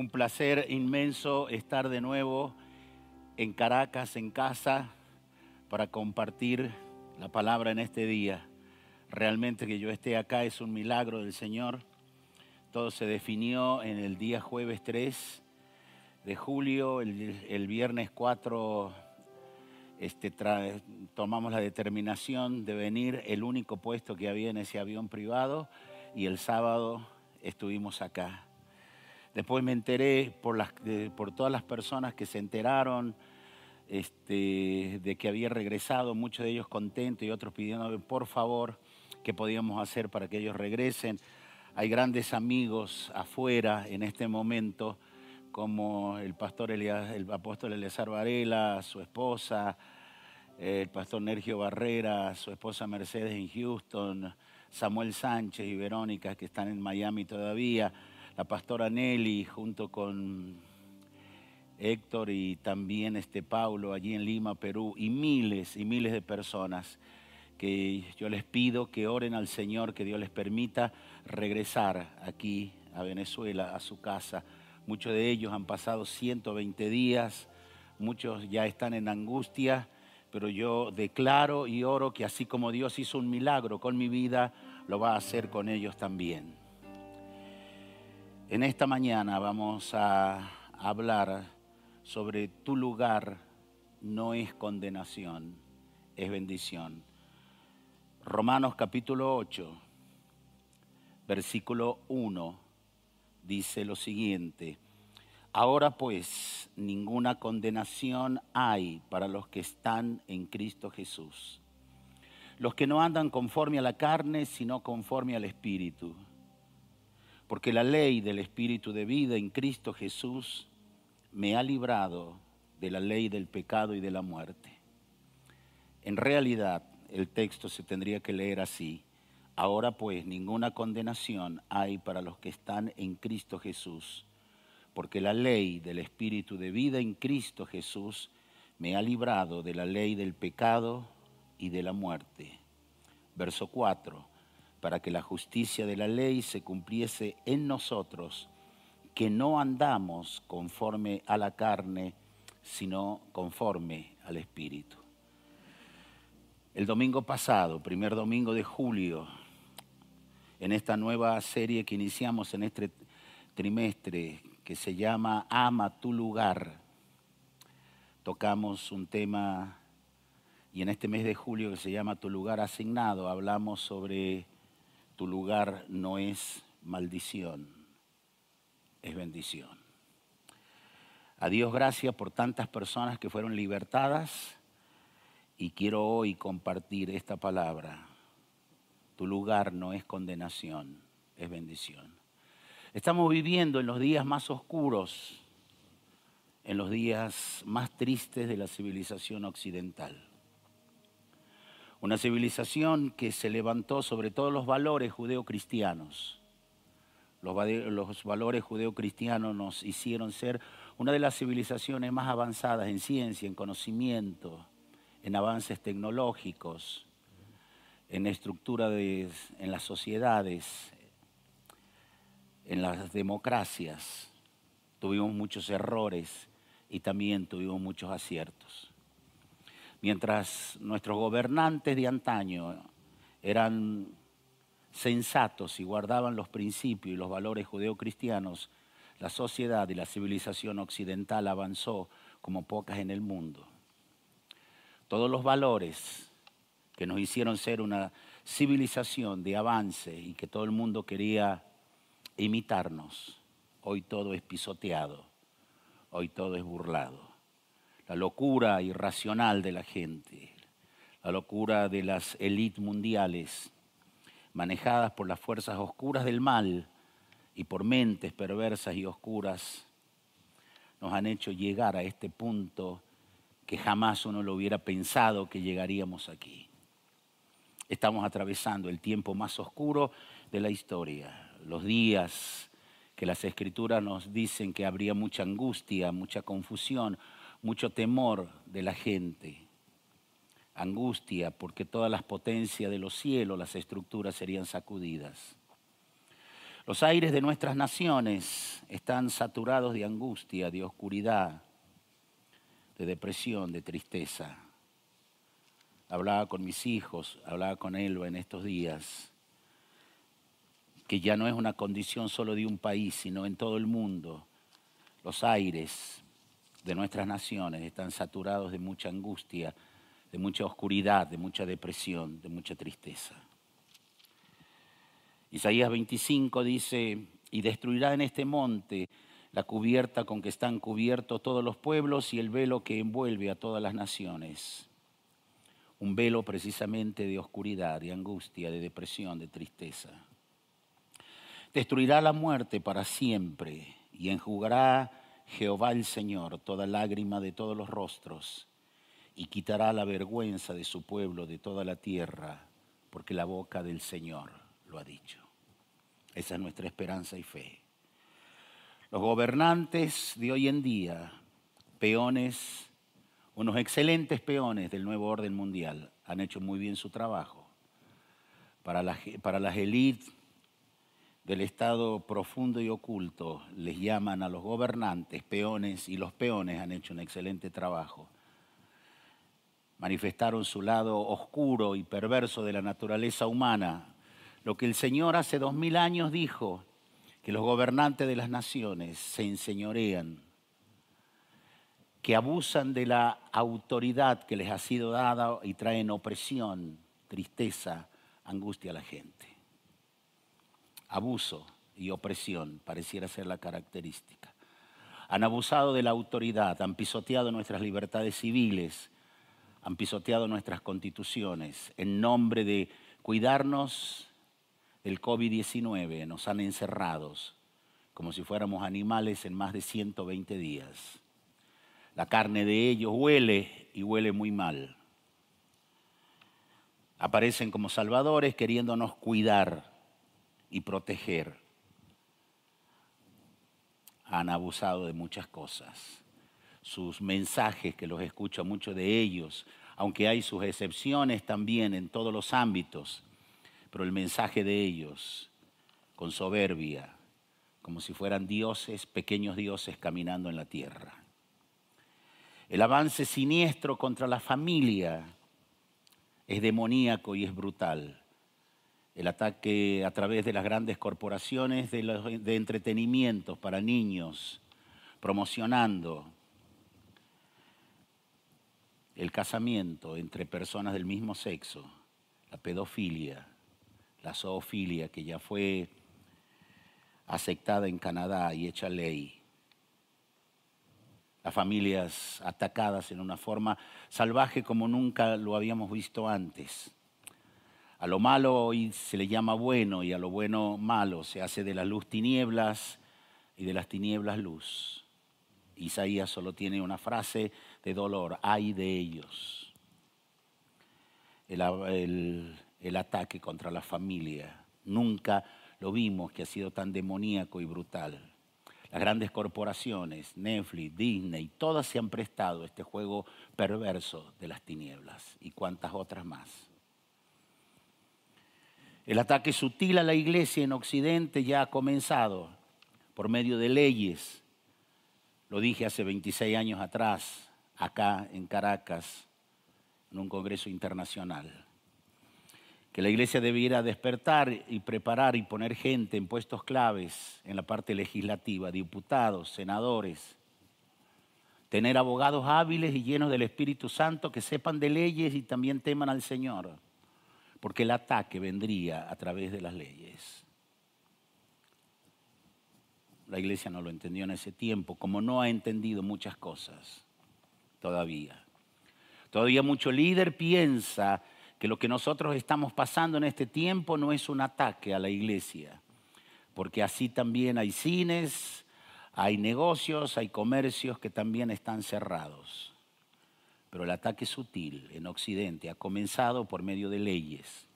Un placer inmenso estar de nuevo en Caracas, en casa, para compartir la palabra en este día. Realmente que yo esté acá es un milagro del Señor. Todo se definió en el día jueves 3 de julio, el, viernes 4 este, tomamos la determinación de venir, el único puesto que había en ese avión privado, y el sábado estuvimos acá. Después me enteré por, todas las personas que se enteraron este, de que había regresado, muchos de ellos contentos y otros pidiendo por favor qué podíamos hacer para que ellos regresen. Hay grandes amigos afuera en este momento, como el pastor el apóstol Eleazar Varela, su esposa, el pastor Nergio Barrera, su esposa Mercedes en Houston, Samuel Sánchez y Verónica que están en Miami todavía la pastora Nelly junto con Héctor y también este Paulo allí en Lima, Perú, y miles y miles de personas que yo les pido que oren al Señor, que Dios les permita regresar aquí a Venezuela, a su casa. Muchos de ellos han pasado 120 días, muchos ya están en angustia, pero yo declaro y oro que así como Dios hizo un milagro con mi vida, lo va a hacer con ellos también. En esta mañana vamos a hablar sobre tu lugar no es condenación, es bendición. Romanos capítulo 8, versículo 1 dice lo siguiente. Ahora pues ninguna condenación hay para los que están en Cristo Jesús. Los que no andan conforme a la carne, sino conforme al Espíritu porque la ley del Espíritu de vida en Cristo Jesús me ha librado de la ley del pecado y de la muerte. En realidad, el texto se tendría que leer así. Ahora pues ninguna condenación hay para los que están en Cristo Jesús, porque la ley del Espíritu de vida en Cristo Jesús me ha librado de la ley del pecado y de la muerte. Verso 4 para que la justicia de la ley se cumpliese en nosotros, que no andamos conforme a la carne, sino conforme al Espíritu. El domingo pasado, primer domingo de julio, en esta nueva serie que iniciamos en este trimestre, que se llama Ama tu lugar, tocamos un tema, y en este mes de julio que se llama Tu lugar asignado, hablamos sobre tu lugar no es maldición, es bendición. A Dios gracias por tantas personas que fueron libertadas y quiero hoy compartir esta palabra. Tu lugar no es condenación, es bendición. Estamos viviendo en los días más oscuros, en los días más tristes de la civilización occidental. Una civilización que se levantó sobre todos los valores judeocristianos. Los, los valores judeocristianos nos hicieron ser una de las civilizaciones más avanzadas en ciencia, en conocimiento, en avances tecnológicos, en estructura de, en las sociedades, en las democracias. Tuvimos muchos errores y también tuvimos muchos aciertos mientras nuestros gobernantes de antaño eran sensatos y guardaban los principios y los valores judeocristianos, la sociedad y la civilización occidental avanzó como pocas en el mundo. Todos los valores que nos hicieron ser una civilización de avance y que todo el mundo quería imitarnos, hoy todo es pisoteado, hoy todo es burlado la locura irracional de la gente, la locura de las élites mundiales, manejadas por las fuerzas oscuras del mal y por mentes perversas y oscuras, nos han hecho llegar a este punto que jamás uno lo hubiera pensado que llegaríamos aquí. Estamos atravesando el tiempo más oscuro de la historia, los días que las escrituras nos dicen que habría mucha angustia, mucha confusión, mucho temor de la gente. Angustia porque todas las potencias de los cielos, las estructuras serían sacudidas. Los aires de nuestras naciones están saturados de angustia, de oscuridad, de depresión, de tristeza. Hablaba con mis hijos, hablaba con Elba en estos días, que ya no es una condición solo de un país, sino en todo el mundo. Los aires de nuestras naciones están saturados de mucha angustia, de mucha oscuridad, de mucha depresión, de mucha tristeza. Isaías 25 dice, y destruirá en este monte la cubierta con que están cubiertos todos los pueblos y el velo que envuelve a todas las naciones. Un velo precisamente de oscuridad, de angustia, de depresión, de tristeza. Destruirá la muerte para siempre y enjugará Jehová el Señor toda lágrima de todos los rostros y quitará la vergüenza de su pueblo de toda la tierra, porque la boca del Señor lo ha dicho. Esa es nuestra esperanza y fe. Los gobernantes de hoy en día, peones, unos excelentes peones del nuevo orden mundial, han hecho muy bien su trabajo. Para las, para las del estado profundo y oculto les llaman a los gobernantes peones y los peones han hecho un excelente trabajo. Manifestaron su lado oscuro y perverso de la naturaleza humana, lo que el Señor hace dos mil años dijo, que los gobernantes de las naciones se enseñorean, que abusan de la autoridad que les ha sido dada y traen opresión, tristeza, angustia a la gente. Abuso y opresión pareciera ser la característica. Han abusado de la autoridad, han pisoteado nuestras libertades civiles, han pisoteado nuestras constituciones en nombre de cuidarnos el COVID-19 nos han encerrados como si fuéramos animales en más de 120 días. La carne de ellos huele y huele muy mal. Aparecen como salvadores queriéndonos cuidar y proteger. Han abusado de muchas cosas. Sus mensajes, que los escucho muchos de ellos, aunque hay sus excepciones también en todos los ámbitos, pero el mensaje de ellos, con soberbia, como si fueran dioses, pequeños dioses caminando en la tierra. El avance siniestro contra la familia es demoníaco y es brutal. El ataque a través de las grandes corporaciones de, de entretenimientos para niños, promocionando el casamiento entre personas del mismo sexo, la pedofilia, la zoofilia, que ya fue aceptada en Canadá y hecha ley. Las familias atacadas en una forma salvaje como nunca lo habíamos visto antes. A lo malo hoy se le llama bueno y a lo bueno malo. Se hace de la luz tinieblas y de las tinieblas luz. Isaías solo tiene una frase de dolor, ay de ellos. El, ataque contra la familia. Nunca lo vimos que ha sido tan demoníaco y brutal. Las grandes corporaciones, Netflix, Disney, todas se han prestado este juego perverso de las tinieblas y cuantas otras más. El ataque sutil a la iglesia en Occidente ya ha comenzado por medio de leyes. Lo dije hace 26 años atrás, acá en Caracas, en un congreso internacional. Que la iglesia debiera despertar y preparar y poner gente en puestos claves en la parte legislativa, diputados, senadores, tener abogados hábiles y llenos del Espíritu Santo que sepan de leyes y también teman al Señor, porque el ataque vendría a través de las leyes. La iglesia no lo entendió en ese tiempo, como no ha entendido muchas cosas todavía. Todavía mucho líder piensa que lo que nosotros estamos pasando en este tiempo no es un ataque a la iglesia, porque así también hay cines, hay negocios, hay comercios que también están cerrados. Pero el ataque sutil en Occidente ha comenzado por medio de leyes,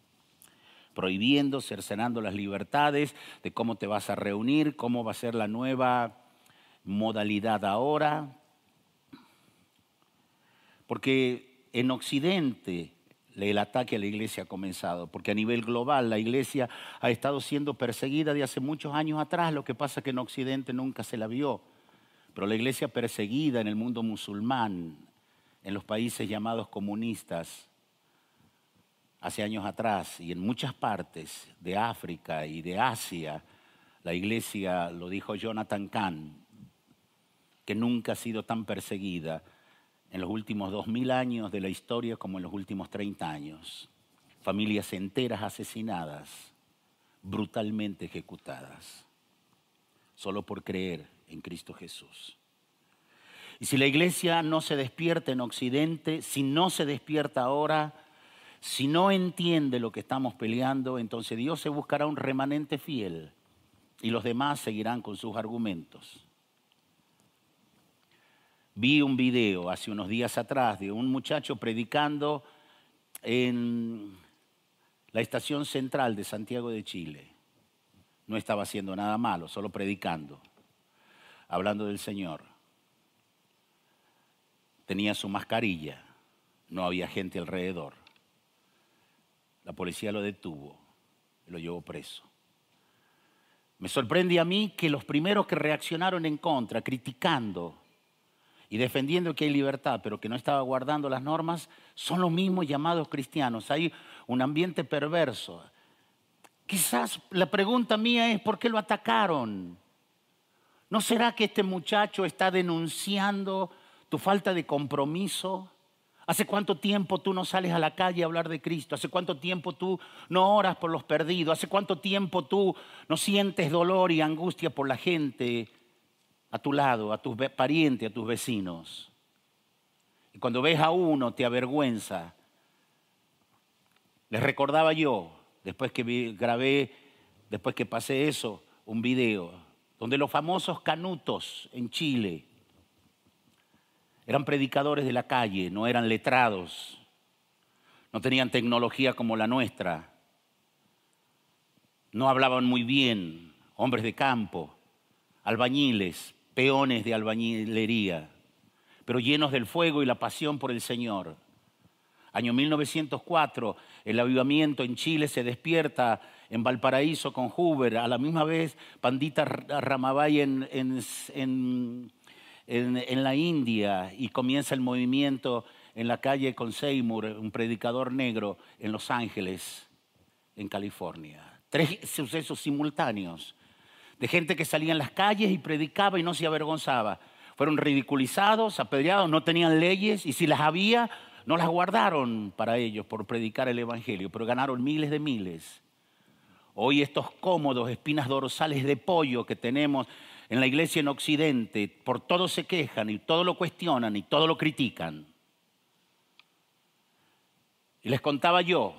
prohibiendo, cercenando las libertades de cómo te vas a reunir, cómo va a ser la nueva modalidad ahora. Porque en Occidente el ataque a la iglesia ha comenzado, porque a nivel global la iglesia ha estado siendo perseguida de hace muchos años atrás, lo que pasa es que en Occidente nunca se la vio, pero la iglesia perseguida en el mundo musulmán, en los países llamados comunistas, hace años atrás y en muchas partes de África y de Asia, la iglesia, lo dijo Jonathan Kahn, que nunca ha sido tan perseguida en los últimos dos mil años de la historia como en los últimos 30 años. Familias enteras asesinadas, brutalmente ejecutadas, solo por creer en Cristo Jesús. Y si la iglesia no se despierta en Occidente, si no se despierta ahora, si no entiende lo que estamos peleando, entonces Dios se buscará un remanente fiel y los demás seguirán con sus argumentos. Vi un video hace unos días atrás de un muchacho predicando en la estación central de Santiago de Chile. No estaba haciendo nada malo, solo predicando, hablando del Señor. Tenía su mascarilla, no había gente alrededor. La policía lo detuvo lo llevó preso. Me sorprende a mí que los primeros que reaccionaron en contra, criticando, y defendiendo que hay libertad, pero que no estaba guardando las normas, son los mismos llamados cristianos. Hay un ambiente perverso. Quizás la pregunta mía es, ¿por qué lo atacaron? ¿No será que este muchacho está denunciando tu falta de compromiso? ¿Hace cuánto tiempo tú no sales a la calle a hablar de Cristo? ¿Hace cuánto tiempo tú no oras por los perdidos? ¿Hace cuánto tiempo tú no sientes dolor y angustia por la gente a tu lado, a tus parientes, a tus vecinos. Y cuando ves a uno te avergüenza. Les recordaba yo, después que grabé, después que pasé eso, un video, donde los famosos canutos en Chile eran predicadores de la calle, no eran letrados, no tenían tecnología como la nuestra, no hablaban muy bien, hombres de campo, albañiles, peones de albañilería, pero llenos del fuego y la pasión por el Señor. Año 1904, el avivamiento en Chile se despierta en Valparaíso con Hoover, a la misma vez Pandita Ramabay en, en, en, la India y comienza el movimiento en la calle con Seymour, un predicador negro en Los Ángeles, en California. Tres sucesos simultáneos de gente que salía en las calles y predicaba y no se avergonzaba. Fueron ridiculizados, apedreados, no tenían leyes y si las había, no las guardaron para ellos por predicar el Evangelio, pero ganaron miles de miles. Hoy estos cómodos espinas dorsales de pollo que tenemos en la iglesia en Occidente, por todo se quejan y todo lo cuestionan y todo lo critican. Y les contaba yo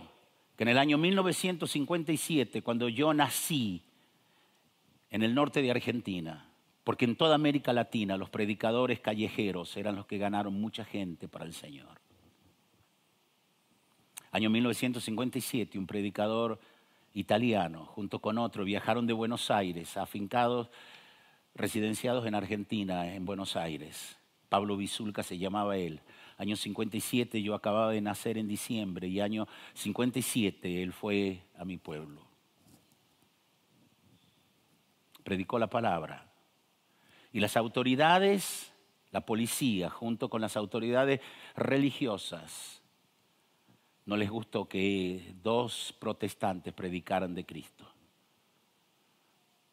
que en el año 1957, cuando yo nací, en el norte de Argentina, porque en toda América Latina los predicadores callejeros eran los que ganaron mucha gente para el Señor. Año 1957, un predicador italiano, junto con otro, viajaron de Buenos Aires, afincados, residenciados en Argentina, en Buenos Aires. Pablo Bisulca se llamaba él. Año 57 yo acababa de nacer en diciembre y año 57 él fue a mi pueblo predicó la palabra. Y las autoridades, la policía, junto con las autoridades religiosas, no les gustó que dos protestantes predicaran de Cristo.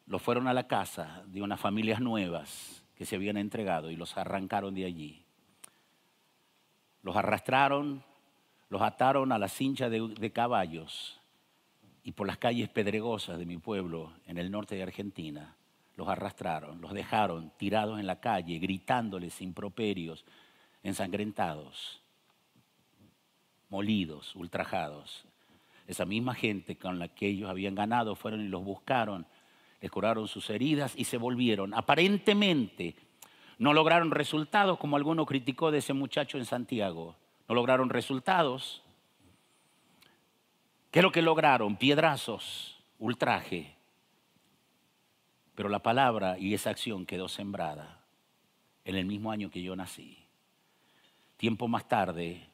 Los fueron a la casa de unas familias nuevas que se habían entregado y los arrancaron de allí. Los arrastraron, los ataron a la cincha de, de caballos y por las calles pedregosas de mi pueblo en el norte de Argentina, los arrastraron, los dejaron tirados en la calle, gritándoles improperios, ensangrentados. molidos, ultrajados. Esa misma gente con la que ellos habían ganado fueron y los buscaron, curaron sus heridas y se volvieron. Aparentemente no lograron resultados, como alguno criticó de ese muchacho en Santiago. No lograron resultados. ¿Qué es lo que lograron? Piedrazos, ultraje. Pero la palabra y esa acción quedó sembrada en el mismo año que yo nací. Tiempo más tarde,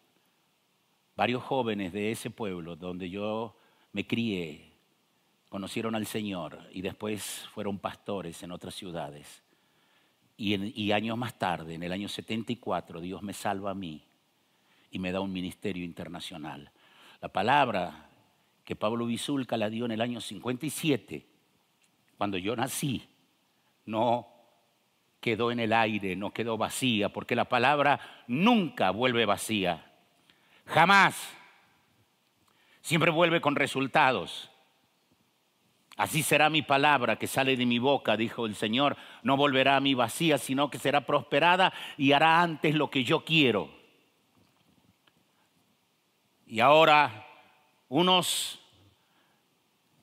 varios jóvenes de ese pueblo donde yo me crié conocieron al Señor y después fueron pastores en otras ciudades. Y, años más tarde, en el año 74, Dios me salva a mí y me da un ministerio internacional. La palabra que Pablo Bisulca la dio en el año 57, cuando yo nací, no quedó en el aire, no quedó vacía, porque la palabra nunca vuelve vacía. Jamás. Siempre vuelve con resultados. Así será mi palabra que sale de mi boca, dijo el Señor. No volverá a mí vacía, sino que será prosperada y hará antes lo que yo quiero. Y ahora unos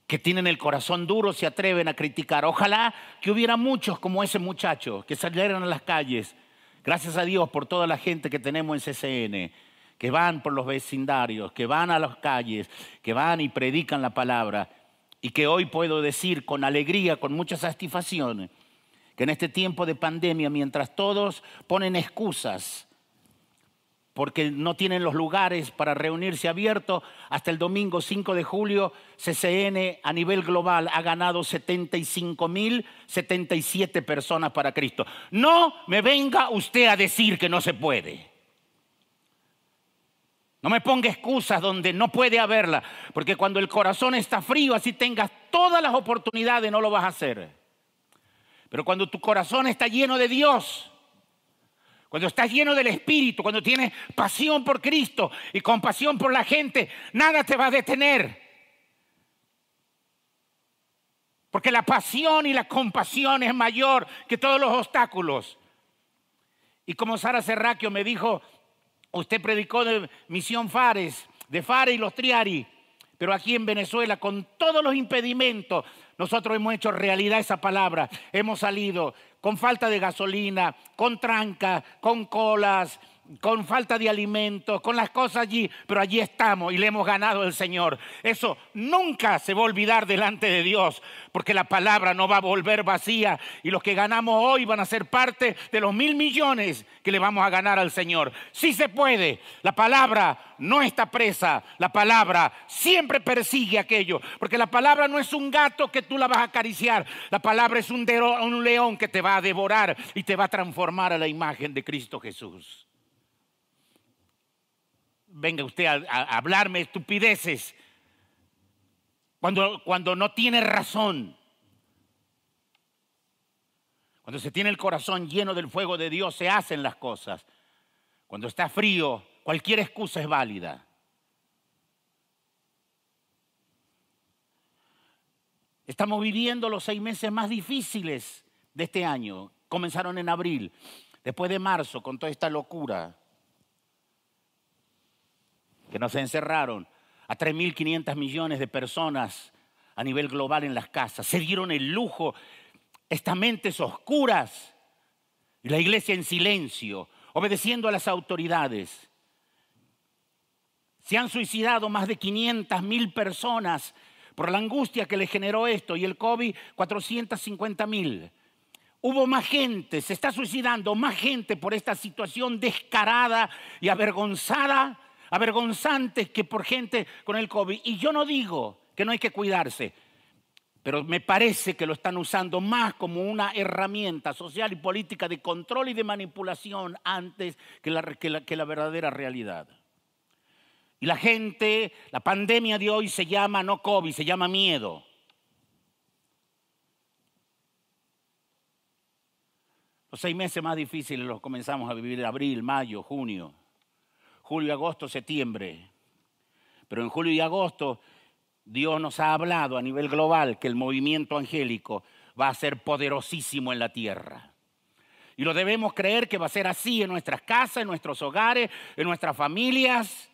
que tienen el corazón duro se atreven a criticar. Ojalá que hubiera muchos como ese muchacho, que salieran a las calles. Gracias a Dios por toda la gente que tenemos en CCN, que van por los vecindarios, que van a las calles, que van y predican la palabra y que hoy puedo decir con alegría, con mucha satisfacción, que en este tiempo de pandemia, mientras todos ponen excusas porque no tienen los lugares para reunirse abiertos, hasta el domingo 5 de julio, CCN a nivel global ha ganado 75 mil 77 personas para Cristo. No me venga usted a decir que no se puede. No me ponga excusas donde no puede haberla, porque cuando el corazón está frío, así tengas todas las oportunidades, no lo vas a hacer. Pero cuando tu corazón está lleno de Dios, cuando estás lleno del Espíritu, cuando tienes pasión por Cristo y compasión por la gente, nada te va a detener. Porque la pasión y la compasión es mayor que todos los obstáculos. Y como Sara Serraquio me dijo, Usted predicó de Misión Fares, de Fares y los Triari, pero aquí en Venezuela, con todos los impedimentos, nosotros hemos hecho realidad esa palabra. Hemos salido con falta de gasolina, con tranca, con colas, con falta de alimentos, con las cosas allí, pero allí estamos y le hemos ganado al Señor. Eso nunca se va a olvidar delante de Dios, porque la palabra no va a volver vacía y los que ganamos hoy van a ser parte de los mil millones que le vamos a ganar al Señor. Sí se puede, la palabra no está presa, la palabra siempre persigue aquello, porque la palabra no es un gato que tú la vas a acariciar, la palabra es un, un león que te va a devorar y te va a transformar a la imagen de Cristo Jesús venga usted a, hablarme estupideces cuando, cuando no tiene razón. Cuando se tiene el corazón lleno del fuego de Dios, se hacen las cosas. Cuando está frío, cualquier excusa es válida. Estamos viviendo los seis meses más difíciles de este año. Comenzaron en abril, después de marzo, con toda esta locura que nos encerraron a 3.500 millones de personas a nivel global en las casas. Se dieron el lujo, estas mentes oscuras, y la iglesia en silencio, obedeciendo a las autoridades. Se han suicidado más de 500 mil personas por la angustia que le generó esto y el COVID 450 mil. Hubo más gente, se está suicidando más gente por esta situación descarada y avergonzada avergonzantes que por gente con el COVID. Y yo no digo que no hay que cuidarse, pero me parece que lo están usando más como una herramienta social y política de control y de manipulación antes que la, que la, que la verdadera realidad. Y la gente, la pandemia de hoy se llama no COVID, se llama miedo. Los seis meses más difíciles los comenzamos a vivir abril, mayo, junio julio, agosto, septiembre. Pero en julio y agosto Dios nos ha hablado a nivel global que el movimiento angélico va a ser poderosísimo en la tierra. Y lo debemos creer que va a ser así en nuestras casas, en nuestros hogares, en nuestras familias,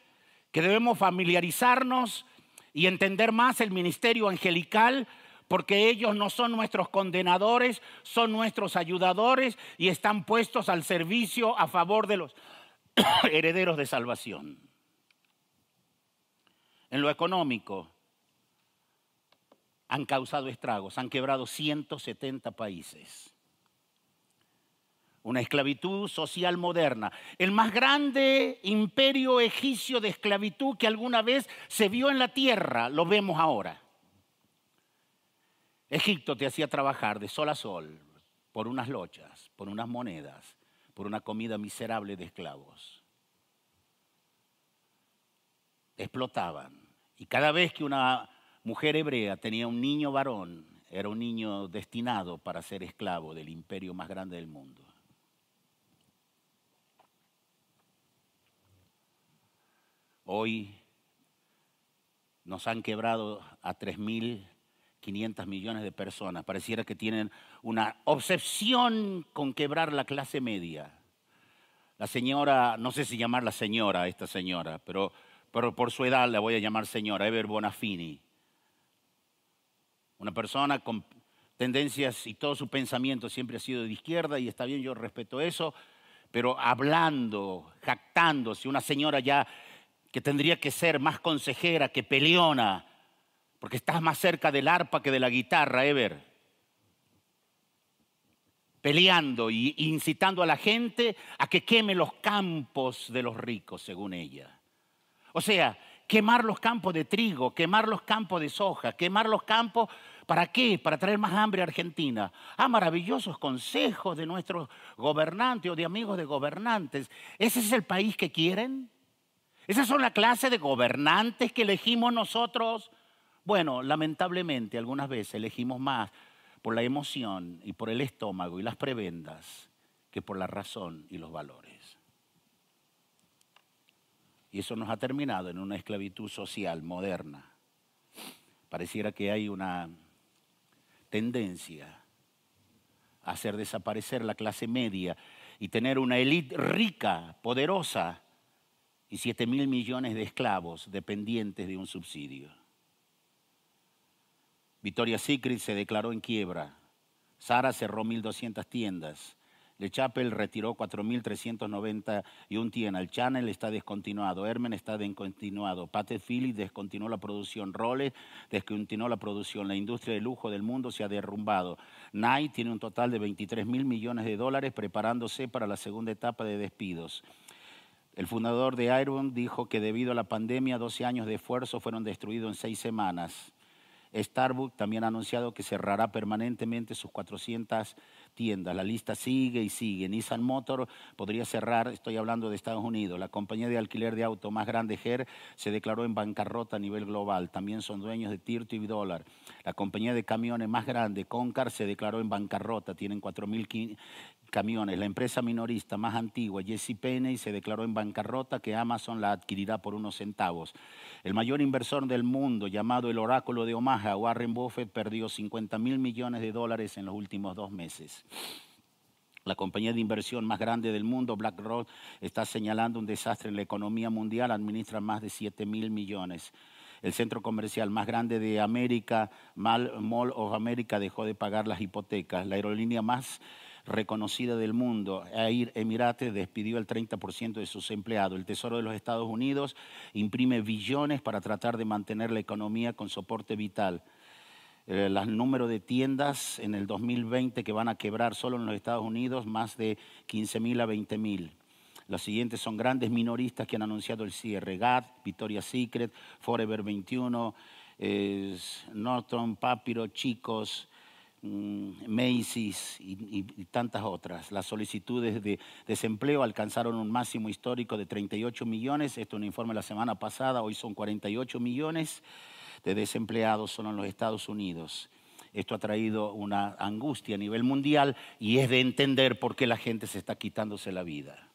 que debemos familiarizarnos y entender más el ministerio angelical, porque ellos no son nuestros condenadores, son nuestros ayudadores y están puestos al servicio a favor de los herederos de salvación. En lo económico, han causado estragos, han quebrado 170 países. Una esclavitud social moderna, el más grande imperio egipcio de esclavitud que alguna vez se vio en la tierra, lo vemos ahora. Egipto te hacía trabajar de sol a sol por unas lochas, por unas monedas, por una comida miserable de esclavos. Explotaban. Y cada vez que una mujer hebrea tenía un niño varón, era un niño destinado para ser esclavo del imperio más grande del mundo. Hoy nos han quebrado a 3.500 millones de personas. Pareciera que tienen una obsesión con quebrar la clase media. La señora, no sé si llamarla señora, esta señora, pero, pero por su edad la voy a llamar señora, Ever Bonafini una persona con tendencias y todo su pensamiento siempre ha sido de izquierda y está bien, yo respeto eso, pero hablando, jactándose, una señora ya que tendría que ser más consejera que peleona, porque estás más cerca del arpa que de la guitarra, Ever. Peleando y incitando a la gente a que queme los campos de los ricos, según ella. O sea, quemar los campos de trigo, quemar los campos de soja, quemar los campos ¿Para qué? Para traer más hambre a Argentina. Ah, maravillosos consejos de nuestros gobernantes o de amigos de gobernantes. ¿Ese es el país que quieren? ¿Esas son la clase de gobernantes que elegimos nosotros? Bueno, lamentablemente algunas veces elegimos más por la emoción y por el estómago y las prebendas que por la razón y los valores. Y eso nos ha terminado en una esclavitud social moderna. Pareciera que hay una tendencia a hacer desaparecer la clase media y tener una élite rica, poderosa y 7 mil millones de esclavos dependientes de un subsidio. Victoria's Secret se declaró en quiebra. Sara cerró 1.200 tiendas. Le Chapel retiró 4.391 tiendas. El Channel está descontinuado. Hermen está descontinuado. Patek Philippe descontinuó la producción. Rolex descontinuó la producción. La industria de lujo del mundo se ha derrumbado. Nike tiene un total de 23 mil millones de dólares preparándose para la segunda etapa de despidos. El fundador de Iron dijo que debido a la pandemia, 12 años de esfuerzo fueron destruidos en seis semanas. Starbucks también ha anunciado que cerrará permanentemente sus 400 tiendas. La lista sigue y sigue. Nissan Motor podría cerrar, estoy hablando de Estados Unidos. La compañía de alquiler de auto más grande, GER, se declaró en bancarrota a nivel global. También son dueños de Tirto y Dólar. La compañía de camiones más grande, Concar, se declaró en bancarrota. Tienen 4.000 camiones. La empresa minorista más antigua, Jesse Penney, se declaró en bancarrota que Amazon la adquirirá por unos centavos. El mayor inversor del mundo, llamado el Oráculo de Omaha, Warren Buffett, perdió 50 mil millones de dólares en los últimos dos meses. La compañía de inversión más grande del mundo, BlackRock, está señalando un desastre en la economía mundial, administra más de 7 mil millones. El centro comercial más grande de América, Mall of America, dejó de pagar las hipotecas. La aerolínea más reconocida del mundo, Air Emirates despidió el 30% de sus empleados. El Tesoro de los Estados Unidos imprime billones para tratar de mantener la economía con soporte vital. El eh, número de tiendas en el 2020 que van a quebrar solo en los Estados Unidos, más de 15 mil a 20 mil. Los siguientes son grandes minoristas que han anunciado el cierre. GAT, Victoria's Secret, Forever 21, Norton, Papiro, Chicos, Macy's y, tantas otras. Las solicitudes de desempleo alcanzaron un máximo histórico de 38 millones. Esto es un informe la semana pasada. Hoy son 48 millones de desempleados solo en los Estados Unidos. Esto ha traído una angustia a nivel mundial y es de entender por qué la gente se está quitándose la vida.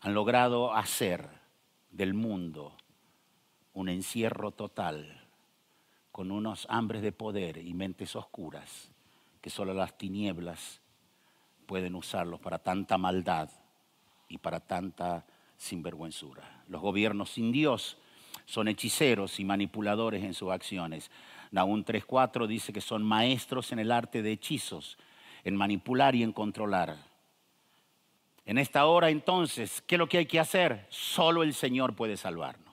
Han logrado hacer del mundo un encierro total con unos hambres de poder y mentes oscuras que solo las tinieblas pueden usarlos para tanta maldad y para tanta sinvergüenzura. Los gobiernos sin Dios son hechiceros y manipuladores en sus acciones. Nahum 3.4 dice que son maestros en el arte de hechizos, en manipular y en controlar. En esta hora entonces, ¿qué es lo que hay que hacer? Solo el Señor puede salvarnos.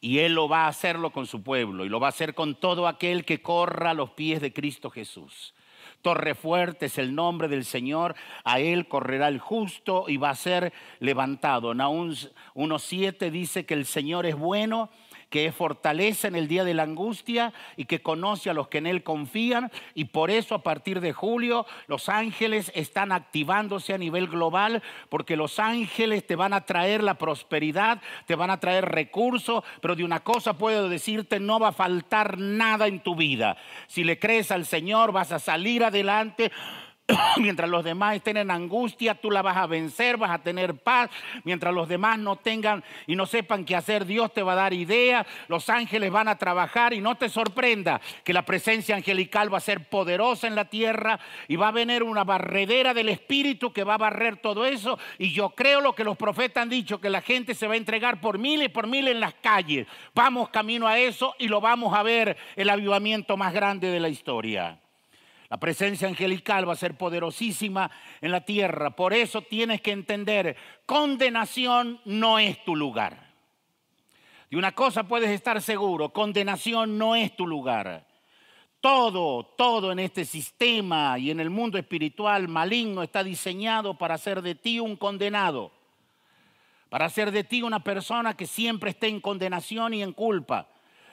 Y Él lo va a hacerlo con su pueblo y lo va a hacer con todo aquel que corra a los pies de Cristo Jesús. Torre fuerte es el nombre del Señor, a él correrá el justo y va a ser levantado. Nahum 1.7 dice que el Señor es bueno que es fortaleza en el día de la angustia y que conoce a los que en Él confían. Y por eso a partir de julio los ángeles están activándose a nivel global porque los ángeles te van a traer la prosperidad, te van a traer recursos, pero de una cosa puedo decirte, no va a faltar nada en tu vida. Si le crees al Señor vas a salir adelante Mientras los demás estén en angustia, tú la vas a vencer, vas a tener paz. Mientras los demás no tengan y no sepan qué hacer, Dios te va a dar ideas. Los ángeles van a trabajar y no te sorprenda que la presencia angelical va a ser poderosa en la tierra y va a venir una barredera del Espíritu que va a barrer todo eso. Y yo creo lo que los profetas han dicho, que la gente se va a entregar por miles y por miles en las calles. Vamos camino a eso y lo vamos a ver el avivamiento más grande de la historia. La presencia angelical va a ser poderosísima en la tierra. Por eso tienes que entender, condenación no es tu lugar. De una cosa puedes estar seguro, condenación no es tu lugar. Todo, todo en este sistema y en el mundo espiritual maligno está diseñado para hacer de ti un condenado, para hacer de ti una persona que siempre esté en condenación y en culpa.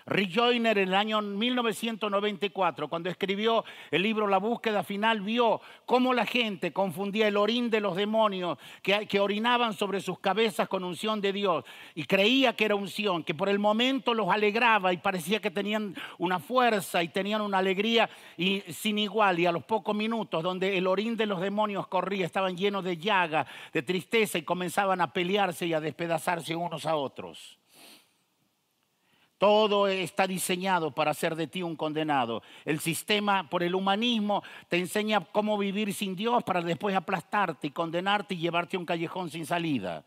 Rick Joyner en el año 1994, cuando escribió el libro La búsqueda final, vio cómo la gente confundía el orín de los demonios que, orinaban sobre sus cabezas con unción de Dios y creía que era unción, que por el momento los alegraba y parecía que tenían una fuerza y tenían una alegría sin igual. Y a los pocos minutos, donde el orín de los demonios corría, estaban llenos de llaga, de tristeza y comenzaban a pelearse y a despedazarse unos a otros. Todo está diseñado para hacer de ti un condenado. El sistema por el humanismo te enseña cómo vivir sin Dios para después aplastarte y condenarte y llevarte a un callejón sin salida.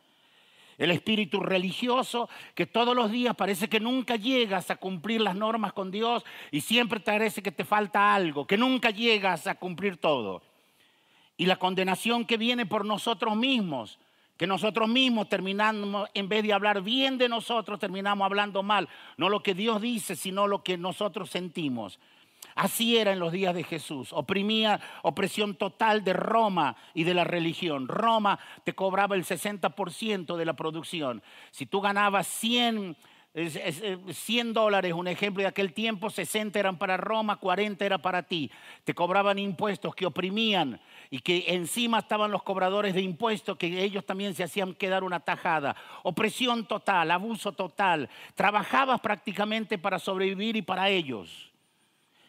El espíritu religioso que todos los días parece que nunca llegas a cumplir las normas con Dios y siempre te parece que te falta algo, que nunca llegas a cumplir todo. Y la condenación que viene por nosotros mismos que nosotros mismos terminamos, en vez de hablar bien de nosotros, terminamos hablando mal. No lo que Dios dice, sino lo que nosotros sentimos. Así era en los días de Jesús. Oprimía, opresión total de Roma y de la religión. Roma te cobraba el 60% de la producción. Si tú ganabas 100 100 dólares, un ejemplo de aquel tiempo, 60 eran para Roma, 40 era para ti. Te cobraban impuestos que oprimían y que encima estaban los cobradores de impuestos que ellos también se hacían quedar una tajada. Opresión total, abuso total. Trabajabas prácticamente para sobrevivir y para ellos.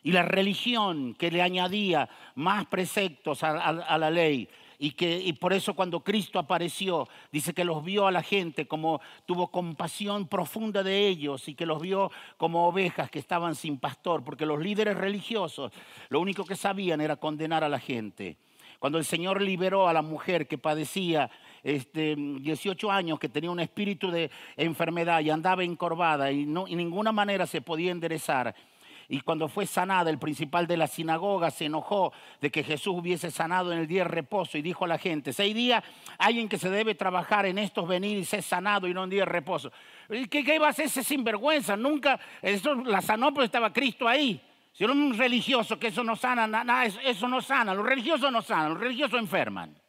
Y la religión que le añadía más preceptos a, la ley. Y, que, y por eso cuando Cristo apareció, dice que los vio a la gente como tuvo compasión profunda de ellos y que los vio como ovejas que estaban sin pastor, porque los líderes religiosos lo único que sabían era condenar a la gente. Cuando el Señor liberó a la mujer que padecía este, 18 años, que tenía un espíritu de enfermedad y andaba encorvada y no, en ninguna manera se podía enderezar. Y cuando fue sanada, el principal de la sinagoga se enojó de que Jesús hubiese sanado en el día de reposo y dijo a la gente, seis días, alguien que se debe trabajar en estos venir y ser sanado y no en día de reposo. ¿Qué, qué iba a hacer ese sinvergüenza? Nunca, eso la sanó, pero estaba Cristo ahí. Si era un religioso que eso no sana, nada, eso no sana. Los religiosos no sanan, los religiosos enferman.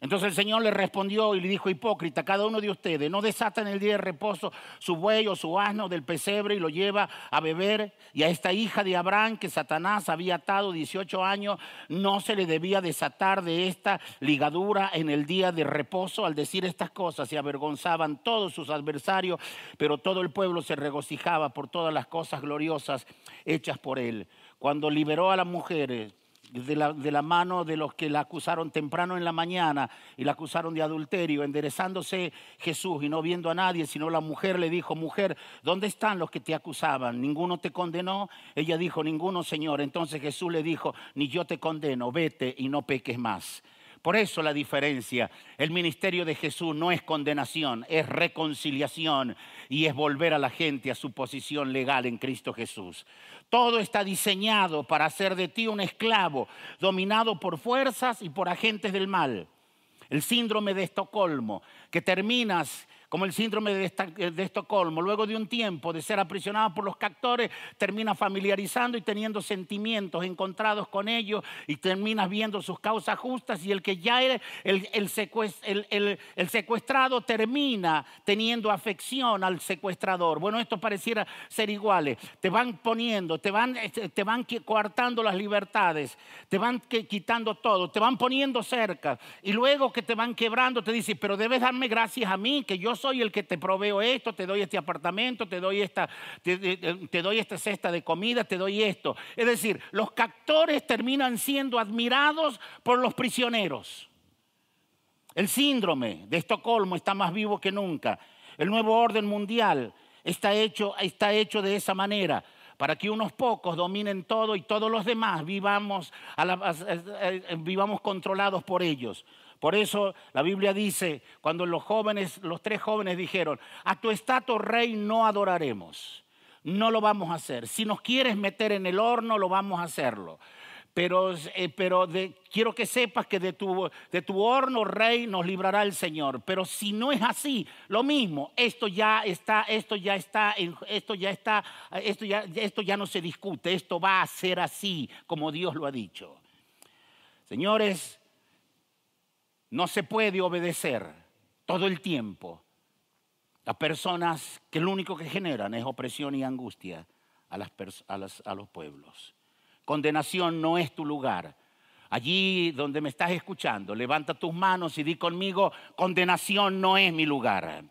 Entonces el Señor le respondió y le dijo, hipócrita, cada uno de ustedes no desata en el día de reposo su buey o su asno del pesebre y lo lleva a beber. Y a esta hija de Abraham que Satanás había atado 18 años, no se le debía desatar de esta ligadura en el día de reposo. Al decir estas cosas se avergonzaban todos sus adversarios, pero todo el pueblo se regocijaba por todas las cosas gloriosas hechas por él. Cuando liberó a las mujeres de la, mano de los que la acusaron temprano en la mañana y la acusaron de adulterio, enderezándose Jesús y no viendo a nadie, sino la mujer le dijo, mujer, ¿dónde están los que te acusaban? ¿Ninguno te condenó? Ella dijo, ninguno, Señor. Entonces Jesús le dijo, ni yo te condeno, vete y no peques más. Por eso la diferencia. El ministerio de Jesús no es condenación, es reconciliación y es volver a la gente a su posición legal en Cristo Jesús. Todo está diseñado para hacer de ti un esclavo, dominado por fuerzas y por agentes del mal. El síndrome de Estocolmo, que terminas como el síndrome de, Estocolmo. Luego de un tiempo de ser aprisionado por los captores, terminas familiarizando y teniendo sentimientos encontrados con ellos y terminas viendo sus causas justas y el que ya era el, secuestrado termina teniendo afección al secuestrador. Bueno, esto pareciera ser iguales. Te van poniendo, te van, este, te van coartando las libertades, te van quitando todo, te van poniendo cerca y luego que te van quebrando te dicen, pero debes darme gracias a mí, que yo soy el que te proveo esto, te doy este apartamento, te doy esta, te, doy esta cesta de comida, te doy esto. Es decir, los captores terminan siendo admirados por los prisioneros. El síndrome de Estocolmo está más vivo que nunca. El nuevo orden mundial está hecho, está hecho de esa manera para que unos pocos dominen todo y todos los demás vivamos, vivamos controlados por ellos. Por eso la Biblia dice, cuando los jóvenes, los tres jóvenes dijeron, a tu estatua rey no adoraremos, no lo vamos a hacer. Si nos quieres meter en el horno, lo vamos a hacerlo. Pero, eh, quiero que sepas que de tu, de tu horno, rey, nos librará el Señor. Pero si no es así, lo mismo, esto ya está, esto ya está, esto ya está, esto ya, esto ya no se discute, esto va a ser así como Dios lo ha dicho. Señores, no se puede obedecer todo el tiempo a personas que lo único que generan es opresión y angustia a, los pueblos. Condenación no es tu lugar. Allí donde me estás escuchando, levanta tus manos y di conmigo, condenación no es mi lugar.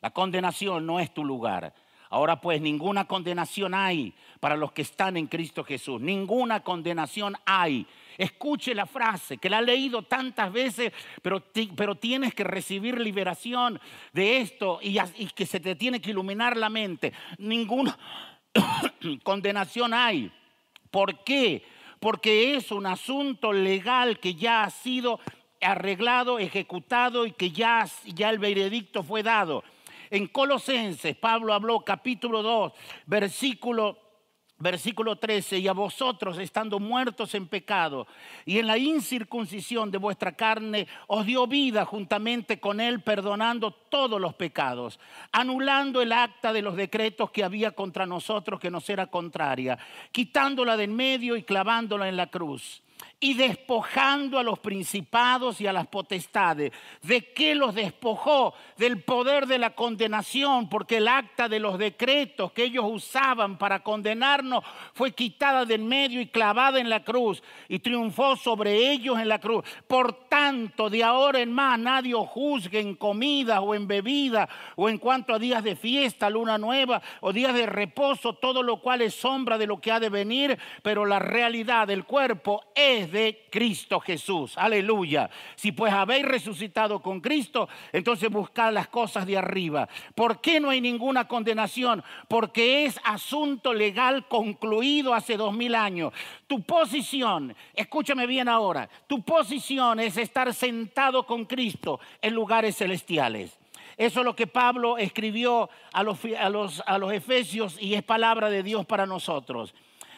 La condenación no es tu lugar. Ahora pues ninguna condenación hay para los que están en Cristo Jesús. Ninguna condenación hay Escuche la frase, que la ha leído tantas veces, pero, pero tienes que recibir liberación de esto y, que se te tiene que iluminar la mente. Ninguna condenación hay. ¿Por qué? Porque es un asunto legal que ya ha sido arreglado, ejecutado y que ya, ya el veredicto fue dado. En Colosenses, Pablo habló capítulo 2, versículo Versículo 13, y a vosotros estando muertos en pecado y en la incircuncisión de vuestra carne, os dio vida juntamente con él, perdonando todos los pecados, anulando el acta de los decretos que había contra nosotros que nos era contraria, quitándola de en medio y clavándola en la cruz y despojando a los principados y a las potestades. ¿De qué los despojó? Del poder de la condenación, porque el acta de los decretos que ellos usaban para condenarnos fue quitada del medio y clavada en la cruz y triunfó sobre ellos en la cruz. Por tanto, de ahora en más nadie os juzgue en comida o en bebida o en cuanto a días de fiesta, luna nueva o días de reposo, todo lo cual es sombra de lo que ha de venir, pero la realidad del cuerpo es de Cristo Jesús. Aleluya. Si pues habéis resucitado con Cristo, entonces buscad las cosas de arriba. ¿Por qué no hay ninguna condenación? Porque es asunto legal concluido hace dos mil años. Tu posición, escúchame bien ahora, tu posición es estar sentado con Cristo en lugares celestiales. Eso es lo que Pablo escribió a los, a los, a los Efesios y es palabra de Dios para nosotros.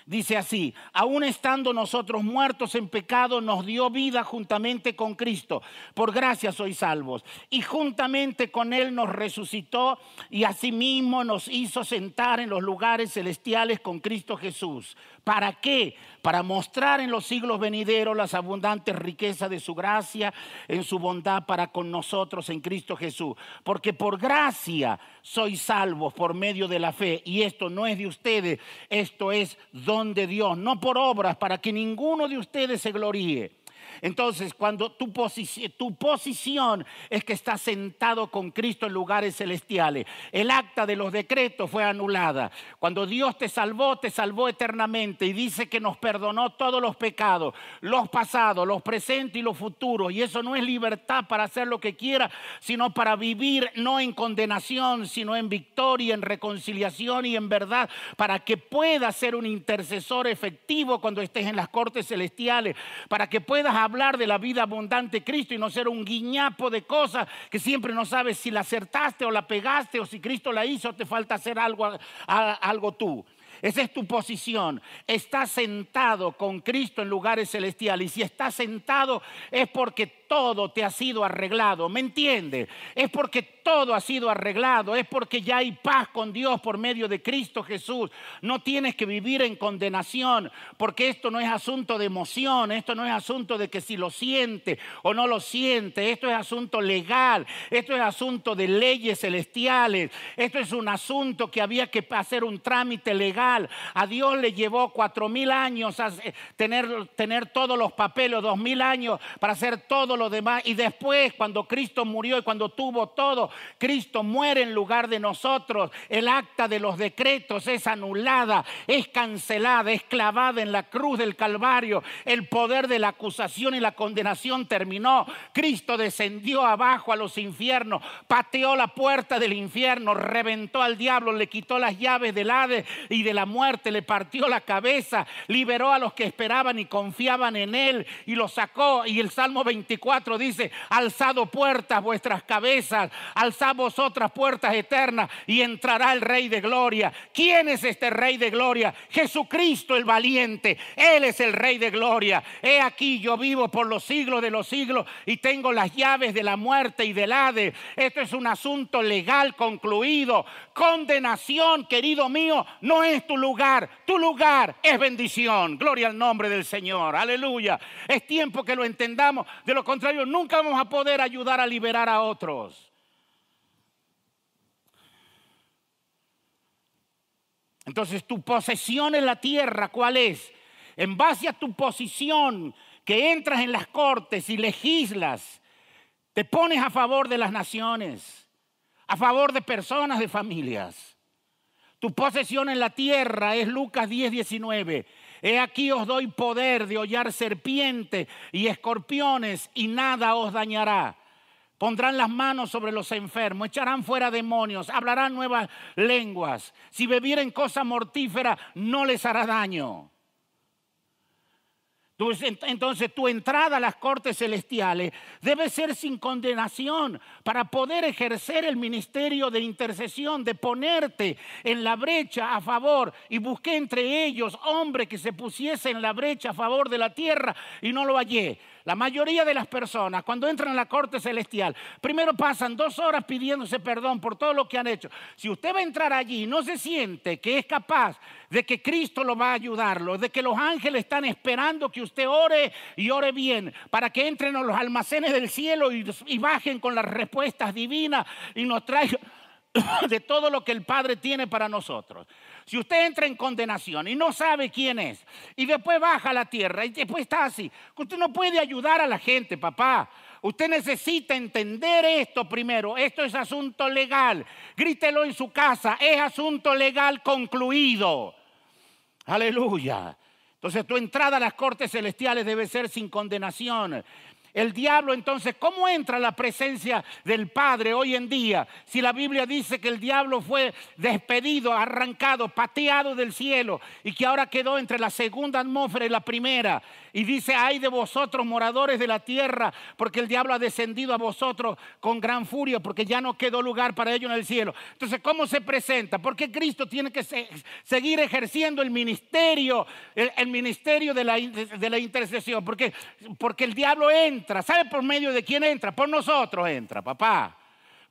Dice así, aún estando nosotros muertos en pecado, nos dio vida juntamente con Cristo. Por gracia sois salvos. Y juntamente con Él nos resucitó y asimismo nos hizo sentar en los lugares celestiales con Cristo Jesús. ¿Para qué? Para mostrar en los siglos venideros las abundantes riquezas de su gracia, en su bondad para con nosotros en Cristo Jesús. Porque por gracia sois salvos por medio de la fe. Y esto no es de ustedes, esto es don de Dios, no por obras, para que ninguno de ustedes se gloríe. Entonces, cuando tu, posición es que estás sentado con Cristo en lugares celestiales, el acta de los decretos fue anulada. Cuando Dios te salvó, te salvó eternamente y dice que nos perdonó todos los pecados, los pasados, los presentes y los futuros. Y eso no es libertad para hacer lo que quiera, sino para vivir no en condenación, sino en victoria, en reconciliación y en verdad, para que puedas ser un intercesor efectivo cuando estés en las cortes celestiales, para que puedas hablar de la vida abundante de Cristo y no ser un guiñapo de cosas que siempre no sabes si la acertaste o la pegaste o si Cristo la hizo, te falta hacer algo, algo tú. Esa es tu posición. Estás sentado con Cristo en lugares celestiales. Y si estás sentado es porque todo te ha sido arreglado. ¿Me entiende? Es porque todo ha sido arreglado. Es porque ya hay paz con Dios por medio de Cristo Jesús. No tienes que vivir en condenación porque esto no es asunto de emoción. Esto no es asunto de que si lo siente o no lo siente. Esto es asunto legal. Esto es asunto de leyes celestiales. Esto es un asunto que había que hacer un trámite legal a Dios le llevó cuatro mil años a tener, tener todos los papeles, dos mil años para hacer todo lo demás. Y después, cuando Cristo murió y cuando tuvo todo, Cristo muere en lugar de nosotros. El acta de los decretos es anulada, es cancelada, es clavada en la cruz del Calvario. El poder de la acusación y la condenación terminó. Cristo descendió abajo a los infiernos, pateó la puerta del infierno, reventó al diablo, le quitó las llaves del Hades y de la muerte, le partió la cabeza, liberó a los que esperaban y confiaban en él y los sacó. Y el Salmo 24 dice, alzado puertas vuestras cabezas, alzad vosotras puertas eternas y entrará el Rey de Gloria. ¿Quién es este Rey de Gloria? Jesucristo el valiente. Él es el Rey de Gloria. He aquí yo vivo por los siglos de los siglos y tengo las llaves de la muerte y del Hades. Esto es un asunto legal concluido. Condenación, querido mío, no es tu lugar. Tu lugar es bendición. Gloria al nombre del Señor. Aleluya. Es tiempo que lo entendamos. De lo contrario, nunca vamos a poder ayudar a liberar a otros. Entonces, tu posesión en la tierra, ¿cuál es? En base a tu posición, que entras en las cortes y legislas, te pones a favor de las naciones, a favor de personas, de familias. Tu posesión en la tierra es Lucas 10, 19. He aquí os doy poder de hollar serpientes y escorpiones y nada os dañará. Pondrán las manos sobre los enfermos, echarán fuera demonios, hablarán nuevas lenguas. Si bebieren cosa mortífera, no les hará daño. Entonces tu entrada a las cortes celestiales debe ser sin condenación para poder ejercer el ministerio de intercesión, de ponerte en la brecha a favor. Y busqué entre ellos hombre que se pusiese en la brecha a favor de la tierra y no lo hallé. La mayoría de las personas cuando entran a la corte celestial, primero pasan dos horas pidiéndose perdón por todo lo que han hecho. Si usted va a entrar allí y no se siente que es capaz de que Cristo lo va a ayudarlo, de que los ángeles están esperando que usted ore y ore bien, para que entren a los almacenes del cielo y, y bajen con las respuestas divinas y nos traigan de todo lo que el Padre tiene para nosotros. Si usted entra en condenación y no sabe quién es, y después baja a la tierra y después está así, usted no puede ayudar a la gente, papá. Usted necesita entender esto primero. Esto es asunto legal. Grítelo en su casa. Es asunto legal concluido. Aleluya. Entonces tu entrada a las cortes celestiales debe ser sin condenación. El diablo entonces, ¿cómo entra la presencia del Padre hoy en día? Si la Biblia dice que el diablo fue despedido, arrancado, pateado del cielo y que ahora quedó entre la segunda atmósfera y la primera. Y dice, ay de vosotros moradores de la tierra, porque el diablo ha descendido a vosotros con gran furia, porque ya no quedó lugar para ellos en el cielo. Entonces, ¿cómo se presenta? Porque Cristo tiene que seguir ejerciendo el ministerio, el, ministerio de la, de la intercesión, porque, porque el diablo entra ¿Sabe por medio de quién entra? Por nosotros entra, papá.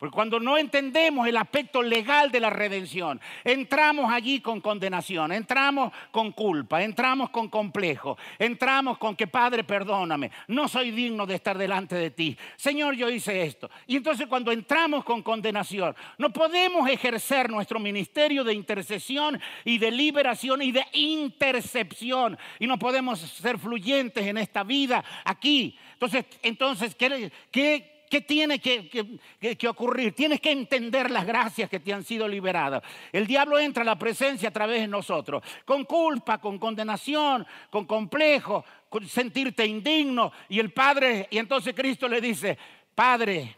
Porque cuando no entendemos el aspecto legal de la redención, entramos allí con condenación, entramos con culpa, entramos con complejo, entramos con que Padre, perdóname, no soy digno de estar delante de ti. Señor, yo hice esto. Y entonces cuando entramos con condenación, no podemos ejercer nuestro ministerio de intercesión y de liberación y de intercepción. Y no podemos ser fluyentes en esta vida aquí. Entonces, entonces ¿qué, qué ¿Qué tiene que, ocurrir? Tienes que entender las gracias que te han sido liberadas. El diablo entra a la presencia a través de nosotros, con culpa, con condenación, con complejo, con sentirte indigno. Y el Padre, y entonces Cristo le dice, Padre,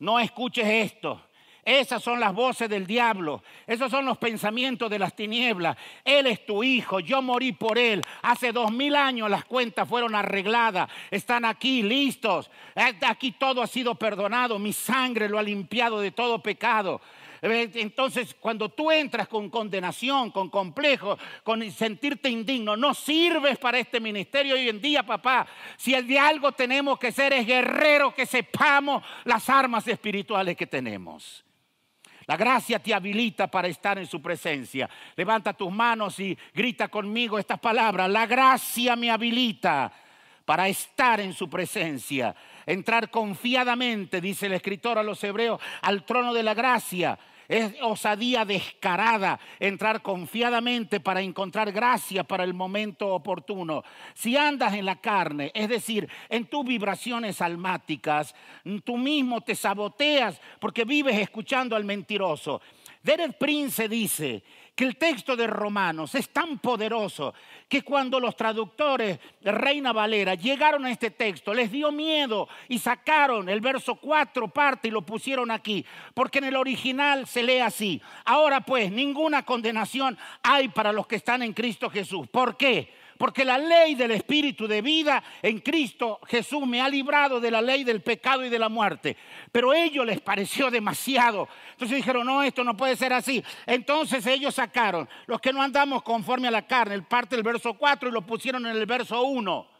no escuches esto. Esas son las voces del diablo. Esos son los pensamientos de las tinieblas. Él es tu hijo. Yo morí por él. Hace dos mil años las cuentas fueron arregladas. Están aquí listos. Eh, aquí todo ha sido perdonado. Mi sangre lo ha limpiado de todo pecado. Eh, entonces, cuando tú entras con condenación, con complejo, con sentirte indigno, no sirves para este ministerio hoy en día, papá. Si de algo tenemos que ser es guerreros que sepamos las armas espirituales que tenemos. La gracia te habilita para estar en su presencia. Levanta tus manos y grita conmigo estas palabras. La gracia me habilita para estar en su presencia. Entrar confiadamente, dice el escritor a los hebreos, al trono de la gracia es osadía descarada entrar confiadamente para encontrar gracia para el momento oportuno. Si andas en la carne, es decir, en tus vibraciones almáticas, tú mismo te saboteas porque vives escuchando al mentiroso. Derek Prince dice que el texto de Romanos es tan poderoso que cuando los traductores de Reina Valera llegaron a este texto, les dio miedo y sacaron el verso 4 parte y lo pusieron aquí, porque en el original se lee así. Ahora pues, ninguna condenación hay para los que están en Cristo Jesús. ¿Por qué? Porque la ley del Espíritu de vida en Cristo Jesús me ha librado de la ley del pecado y de la muerte. Pero a ellos les pareció demasiado. Entonces dijeron, no, esto no puede ser así. Entonces ellos sacaron, los que no andamos conforme a la carne, el parte del verso 4 y lo pusieron en el verso 1.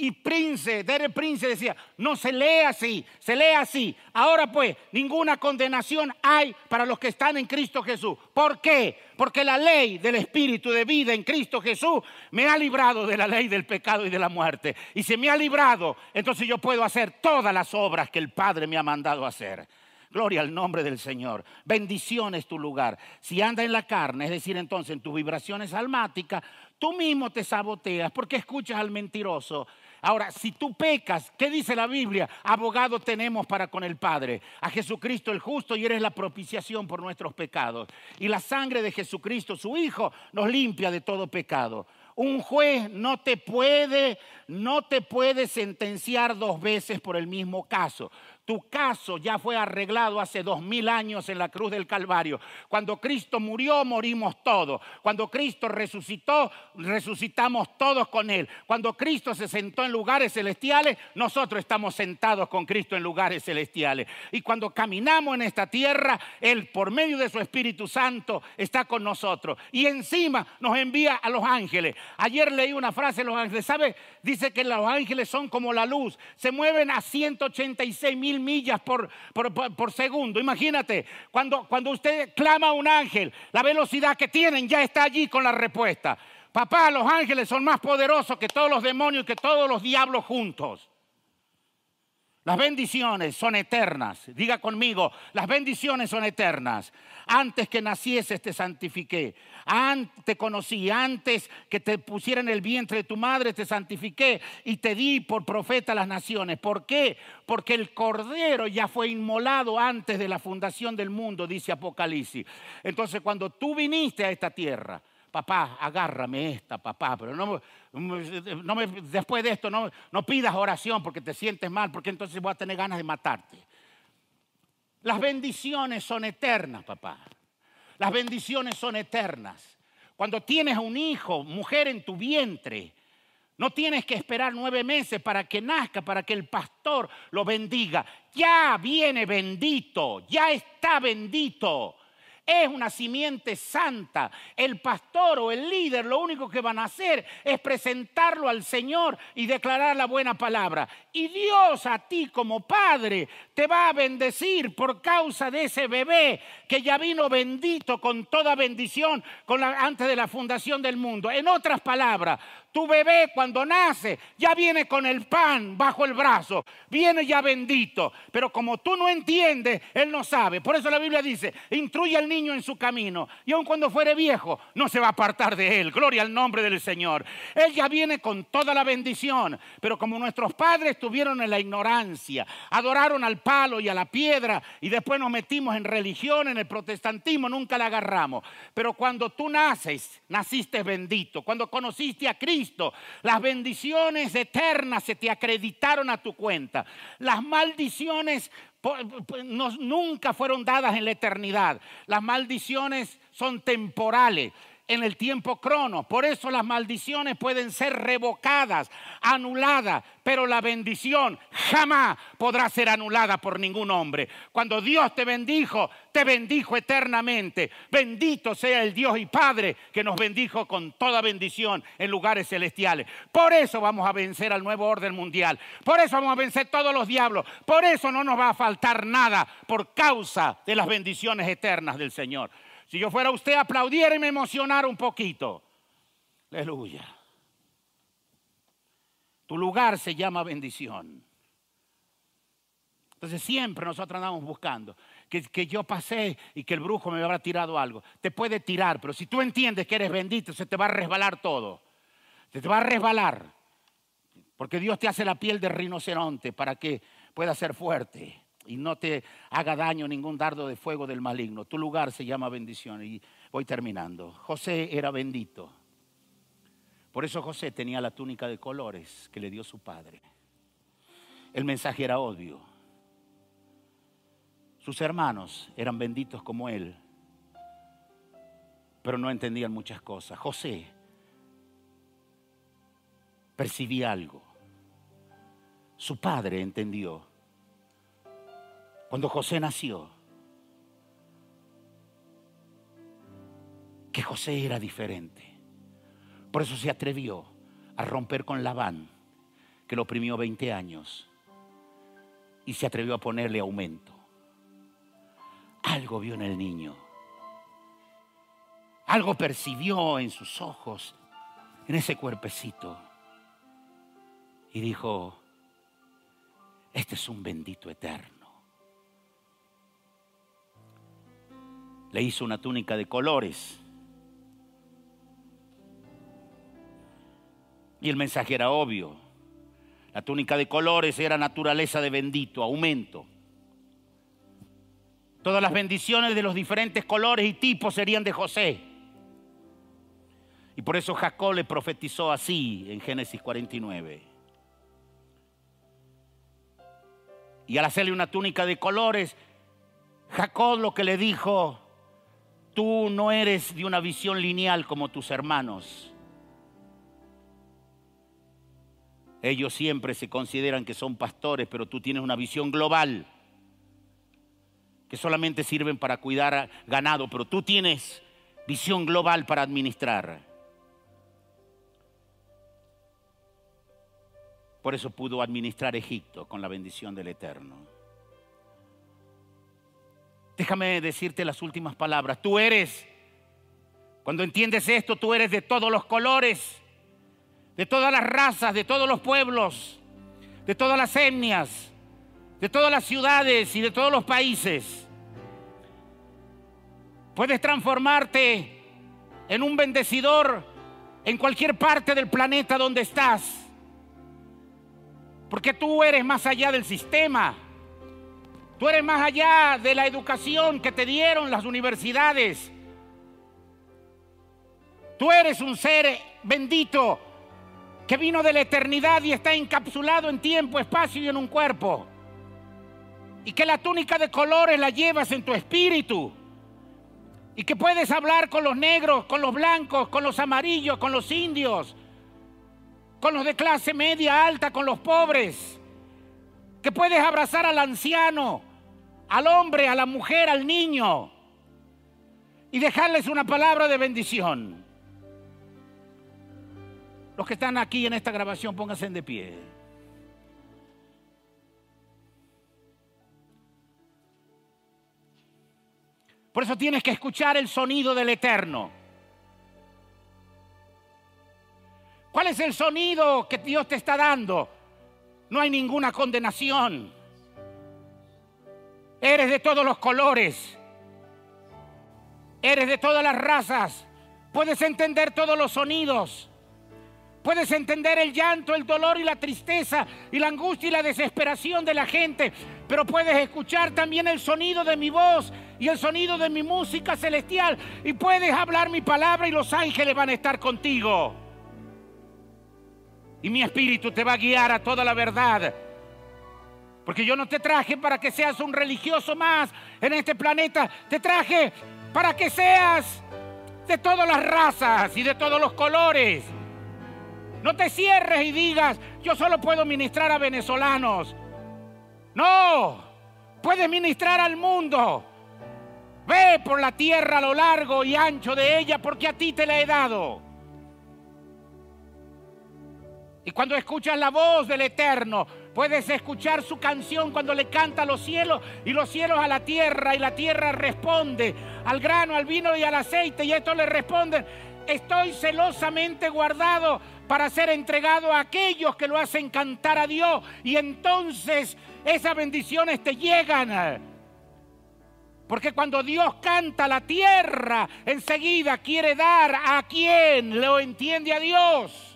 Y Prince, Dere Prince decía, no se lee así, se lee así. Ahora pues, ninguna condenación hay para los que están en Cristo Jesús. ¿Por qué? Porque la ley del Espíritu de vida en Cristo Jesús me ha librado de la ley del pecado y de la muerte. Y si me ha librado, entonces yo puedo hacer todas las obras que el Padre me ha mandado hacer. Gloria al nombre del Señor. Bendición es tu lugar. Si anda en la carne, es decir, entonces en tus vibraciones almáticas, tú mismo te saboteas porque escuchas al mentiroso Ahora, si tú pecas, ¿qué dice la Biblia? Abogado tenemos para con el Padre, a Jesucristo el justo y eres la propiciación por nuestros pecados. Y la sangre de Jesucristo, su Hijo, nos limpia de todo pecado. Un juez no te puede, no te puede sentenciar dos veces por el mismo caso. Tu caso ya fue arreglado hace dos mil años en la cruz del Calvario. Cuando Cristo murió, morimos todos. Cuando Cristo resucitó, resucitamos todos con Él. Cuando Cristo se sentó en lugares celestiales, nosotros estamos sentados con Cristo en lugares celestiales. Y cuando caminamos en esta tierra, Él, por medio de su Espíritu Santo, está con nosotros. Y encima nos envía a los ángeles. Ayer leí una frase de los ángeles. ¿Sabe? Dice que los ángeles son como la luz. Se mueven a 186 mil millas por, por, segundo. Imagínate, cuando, cuando usted clama a un ángel, la velocidad que tienen ya está allí con la respuesta. Papá, los ángeles son más poderosos que todos los demonios y que todos los diablos juntos. Las bendiciones son eternas. Diga conmigo, las bendiciones son eternas. Antes que nacieses te santifiqué. Te conocí. Antes que te pusiera en el vientre de tu madre te santifiqué y te di por profeta a las naciones. ¿Por qué? Porque el cordero ya fue inmolado antes de la fundación del mundo, dice Apocalipsis. Entonces cuando tú viniste a esta tierra, papá, agárrame esta, papá, pero no, no me, después de esto no, no pidas oración porque te sientes mal, porque entonces voy a tener ganas de matarte. Las bendiciones son eternas, papá. Las bendiciones son eternas. Cuando tienes un hijo, mujer en tu vientre, no tienes que esperar nueve meses para que nazca, para que el pastor lo bendiga. Ya viene bendito, ya está bendito es una simiente santa. El pastor o el líder lo único que van a hacer es presentarlo al Señor y declarar la buena palabra. Y Dios a ti como padre te va a bendecir por causa de ese bebé que ya vino bendito con toda bendición antes de la fundación del mundo. En otras palabras, tu bebé cuando nace ya viene con el pan bajo el brazo, viene ya bendito. Pero como tú no entiendes, él no sabe. Por eso la Biblia dice, instruye al niño en su camino y aun cuando fuere viejo, no se va a apartar de él. Gloria al nombre del Señor. Él ya viene con toda la bendición. Pero como nuestros padres estuvieron en la ignorancia, adoraron al palo y a la piedra y después nos metimos en religión, en el protestantismo, nunca la agarramos. Pero cuando tú naces, naciste bendito. Cuando conociste a Cristo, las bendiciones eternas se te acreditaron a tu cuenta. Las maldiciones nunca fueron dadas en la eternidad. Las maldiciones son temporales en el tiempo crono. Por eso las maldiciones pueden ser revocadas, anuladas, pero la bendición jamás podrá ser anulada por ningún hombre. Cuando Dios te bendijo, te bendijo eternamente. Bendito sea el Dios y Padre que nos bendijo con toda bendición en lugares celestiales. Por eso vamos a vencer al nuevo orden mundial. Por eso vamos a vencer todos los diablos. Por eso no nos va a faltar nada por causa de las bendiciones eternas del Señor. Si yo fuera usted, aplaudiera y me emocionara un poquito. Aleluya. Tu lugar se llama bendición. Entonces siempre nosotros andamos buscando que, que, yo pasé y que el brujo me habrá tirado algo. Te puede tirar, pero si tú entiendes que eres bendito, se te va a resbalar todo. Se te va a resbalar. Porque Dios te hace la piel de rinoceronte para que pueda ser fuerte y no te haga daño ningún dardo de fuego del maligno. Tu lugar se llama bendición. Y voy terminando. José era bendito. Por eso José tenía la túnica de colores que le dio su padre. El mensaje era obvio. Sus hermanos eran benditos como él, pero no entendían muchas cosas. José percibía algo. Su padre entendió cuando José nació, que José era diferente. Por eso se atrevió a romper con Labán, que lo oprimió 20 años, y se atrevió a ponerle aumento. Algo vio en el niño. Algo percibió en sus ojos, en ese cuerpecito. Y dijo, este es un bendito eterno. Le hizo una túnica de colores. Y el mensaje era obvio. La túnica de colores era naturaleza de bendito, aumento. Todas las bendiciones de los diferentes colores y tipos serían de José. Y por eso Jacob le profetizó así en Génesis 49. Y al hacerle una túnica de colores, Jacob lo que le dijo, Tú no eres de una visión lineal como tus hermanos. Ellos siempre se consideran que son pastores, pero tú tienes una visión global, que solamente sirven para cuidar ganado, pero tú tienes visión global para administrar. Por eso pudo administrar Egipto con la bendición del Eterno. Déjame decirte las últimas palabras. Tú eres, cuando entiendes esto, tú eres de todos los colores, de todas las razas, de todos los pueblos, de todas las etnias, de todas las ciudades y de todos los países. Puedes transformarte en un bendecidor en cualquier parte del planeta donde estás. Porque tú eres más allá del sistema. Tú eres más allá de la educación que te dieron las universidades. Tú eres un ser bendito que vino de la eternidad y está encapsulado en tiempo, espacio y en un cuerpo. Y que la túnica de colores la llevas en tu espíritu. Y que puedes hablar con los negros, con los blancos, con los amarillos, con los indios, con los de clase media alta, con los pobres. Que puedes abrazar al anciano, al hombre, a la mujer, al niño y dejarles una palabra de bendición. Los que están aquí en esta grabación, pónganse de pie. Por eso tienes que escuchar el sonido del Eterno. ¿Cuál es el sonido que Dios te está dando? No hay ninguna condenación. Eres de todos los colores. Eres de todas las razas. Puedes entender todos los sonidos. Puedes entender el llanto, el dolor y la tristeza y la angustia y la desesperación de la gente. Pero puedes escuchar también el sonido de mi voz y el sonido de mi música celestial. Y puedes hablar mi palabra y los ángeles van a estar contigo. Y mi espíritu te va a guiar a toda la verdad Porque yo no te traje para que seas un religioso más en este planeta. Te traje para que seas de todas las razas y de todos los colores. No te cierres y digas, yo solo puedo ministrar a venezolanos. No, puedes ministrar al mundo. Ve por la tierra a lo largo y ancho de ella porque a ti te la he dado. Y cuando escuchas la voz del Eterno, puedes escuchar su canción cuando le canta a los cielos y los cielos a la tierra y la tierra responde al grano, al vino y al aceite y esto le responden, estoy celosamente guardado para ser entregado a aquellos que lo hacen cantar a Dios y entonces esas bendiciones te llegan. Porque cuando Dios canta la tierra, enseguida quiere dar a quien lo entiende a Dios.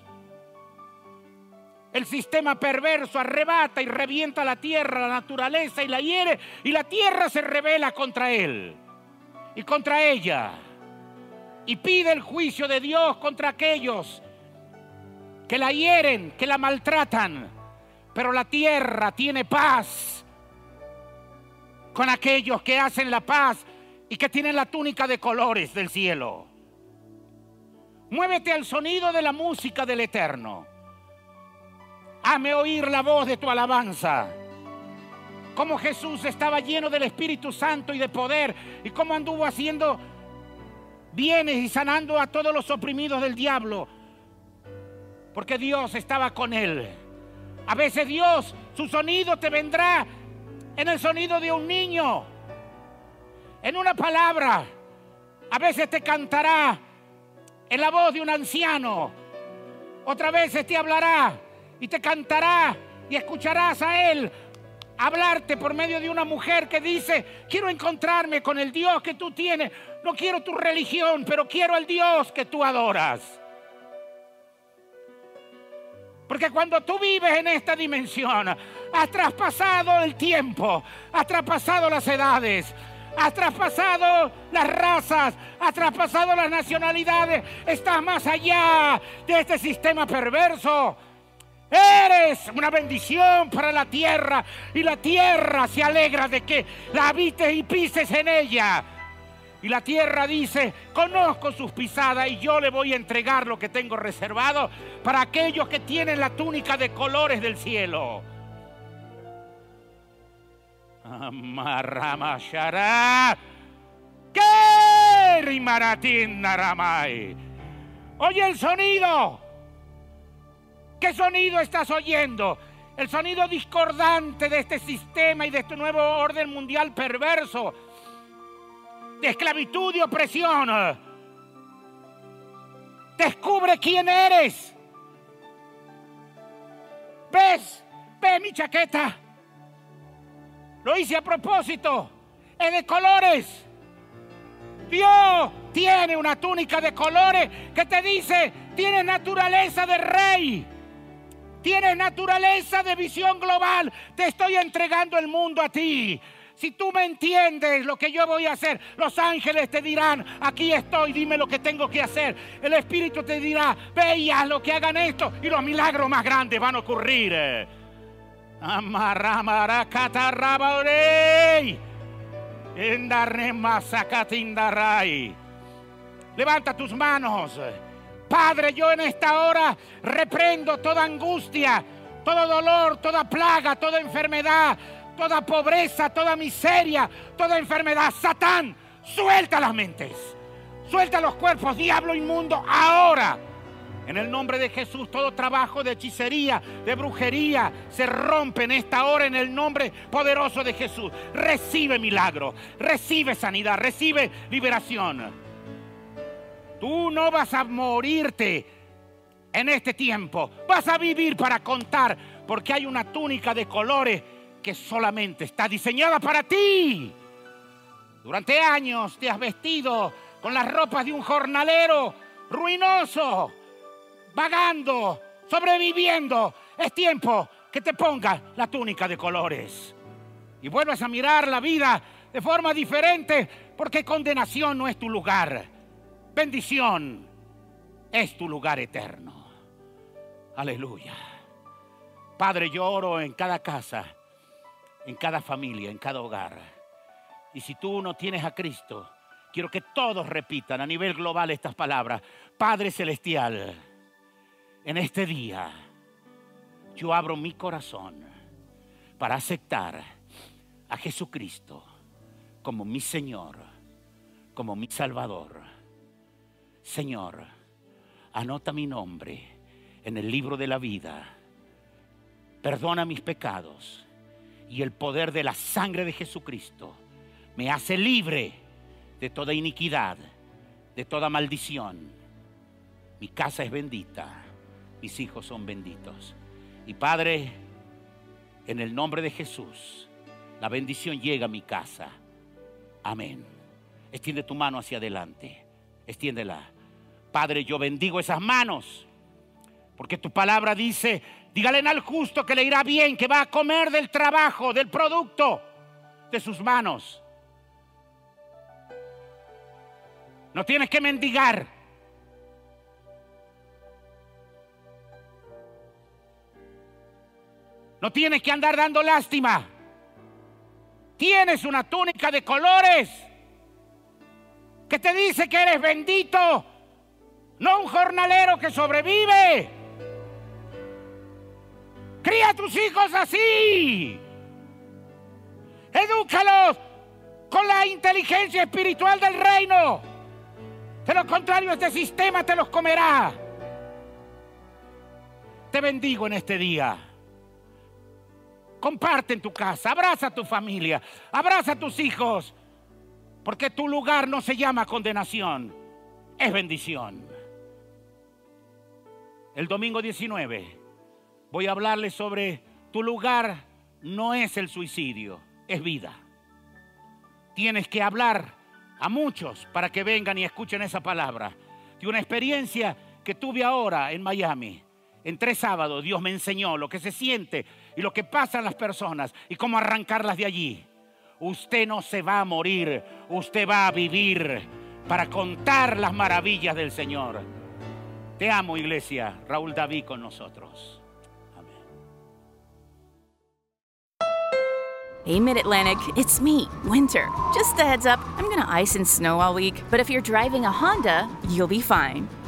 El sistema perverso arrebata y revienta la tierra, la naturaleza y la hiere, y la tierra se revela contra él y contra ella. Y pide el juicio de Dios contra aquellos que la hieren, que la maltratan. Pero la tierra tiene paz con aquellos que hacen la paz y que tienen la túnica de colores del cielo. Muévete al sonido de la música del Eterno. Hame oír la voz de tu alabanza. Cómo Jesús estaba lleno del Espíritu Santo y de poder y cómo anduvo haciendo bienes y sanando a todos los oprimidos del diablo. Porque Dios estaba con él. A veces Dios, su sonido te vendrá en el sonido de un niño, en una palabra. A veces te cantará en la voz de un anciano. Otra vez te hablará y te cantará y escucharás a Él hablarte por medio de una mujer que dice, quiero encontrarme con el Dios que tú tienes. No quiero tu religión, pero quiero al Dios que tú adoras. Porque cuando tú vives en esta dimensión, has traspasado el tiempo, has traspasado las edades, has traspasado las razas, has traspasado las nacionalidades, estás más allá de este sistema perverso Eres una bendición para la tierra y la tierra se alegra de que la habites y pises en ella. Y la tierra dice, conozco sus pisadas y yo le voy a entregar lo que tengo reservado para aquellos que tienen la túnica de colores del cielo. Amarramashará. ¿Qué rimaratín Oye el sonido. ¿Qué sonido estás oyendo? El sonido discordante de este sistema y de este nuevo orden mundial perverso, de esclavitud y opresión. Descubre quién eres. ¿Ves? ¿Ves mi chaqueta? Lo hice a propósito. Es de colores. Dios tiene una túnica de colores que te dice, tiene naturaleza de rey. Tienes naturaleza de visión global. Te estoy entregando el mundo a ti. Si tú me entiendes lo que yo voy a hacer, los ángeles te dirán, aquí estoy, dime lo que tengo que hacer. El Espíritu te dirá, ve lo que hagan esto y los milagros más grandes van a ocurrir. Levanta tus manos. Padre, yo en esta hora reprendo toda angustia, todo dolor, toda plaga, toda enfermedad, toda pobreza, toda miseria, toda enfermedad. Satán, suelta las mentes, suelta los cuerpos, diablo inmundo, ahora. En el nombre de Jesús, todo trabajo de hechicería, de brujería, se rompe en esta hora en el nombre poderoso de Jesús. Recibe milagro, recibe sanidad, recibe liberación. Tú no vas a morirte en este tiempo. Vas a vivir para contar porque hay una túnica de colores que solamente está diseñada para ti. Durante años te has vestido con las ropas de un jornalero ruinoso, vagando, sobreviviendo. Es tiempo que te pongas la túnica de colores y vuelvas a mirar la vida de forma diferente porque condenación no es tu lugar. Bendición es tu lugar eterno. Aleluya. Padre, yo oro en cada casa. en cada familia, en cada hogar. Y si tú no tienes a Cristo, quiero que todos repitan a nivel global estas palabras. Padre Celestial, en este día yo abro mi corazón para aceptar a Jesucristo como mi Señor, como mi Salvador. Señor, anota mi nombre en el libro de la vida. Perdona mis pecados y el poder de la sangre de Jesucristo me hace libre de toda iniquidad, de toda maldición. Mi casa es bendita, mis hijos son benditos. Y Padre, en el nombre de Jesús, la bendición llega a mi casa. Amén. Extiende tu mano hacia adelante. Extiéndela. Padre, yo bendigo esas manos. Porque tu palabra dice, dígale al justo que le irá bien, que va a comer del trabajo, del producto de sus manos. No tienes que mendigar. No tienes que andar dando lástima. Tienes una túnica de colores que te dice que eres bendito, no un jornalero que sobrevive. Cría a tus hijos así. Edúcalos con la inteligencia espiritual del reino. De lo contrario, este sistema te los comerá. Te bendigo en este día. Comparte en tu casa, abraza a tu familia, abraza a tus hijos, porque tu lugar no se llama condenación, es bendición. El domingo 19 voy a hablarles sobre tu lugar no es el suicidio, es vida. Tienes que hablar a muchos para que vengan y escuchen esa palabra. De una experiencia que tuve ahora en Miami. En tres sábados Dios me enseñó lo que se siente y lo que pasa a las personas y cómo arrancarlas de allí. Usted no se va a morir, usted va a vivir para contar las maravillas del Señor. Te amo, iglesia. Raúl David con nosotros. Hey, Mid Atlantic, it's me, Winter. Just a heads up, I'm gonna ice and snow all week, but if you're driving a Honda, you'll be fine.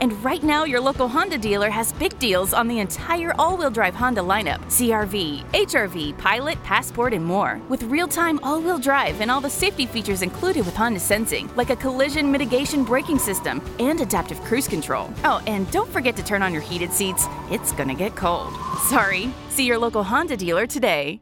And right now, your local Honda dealer has big deals on the entire all wheel drive Honda lineup CRV, HRV, Pilot, Passport, and more. With real time all wheel drive and all the safety features included with Honda Sensing, like a collision mitigation braking system and adaptive cruise control. Oh, and don't forget to turn on your heated seats, it's gonna get cold. Sorry. See your local Honda dealer today.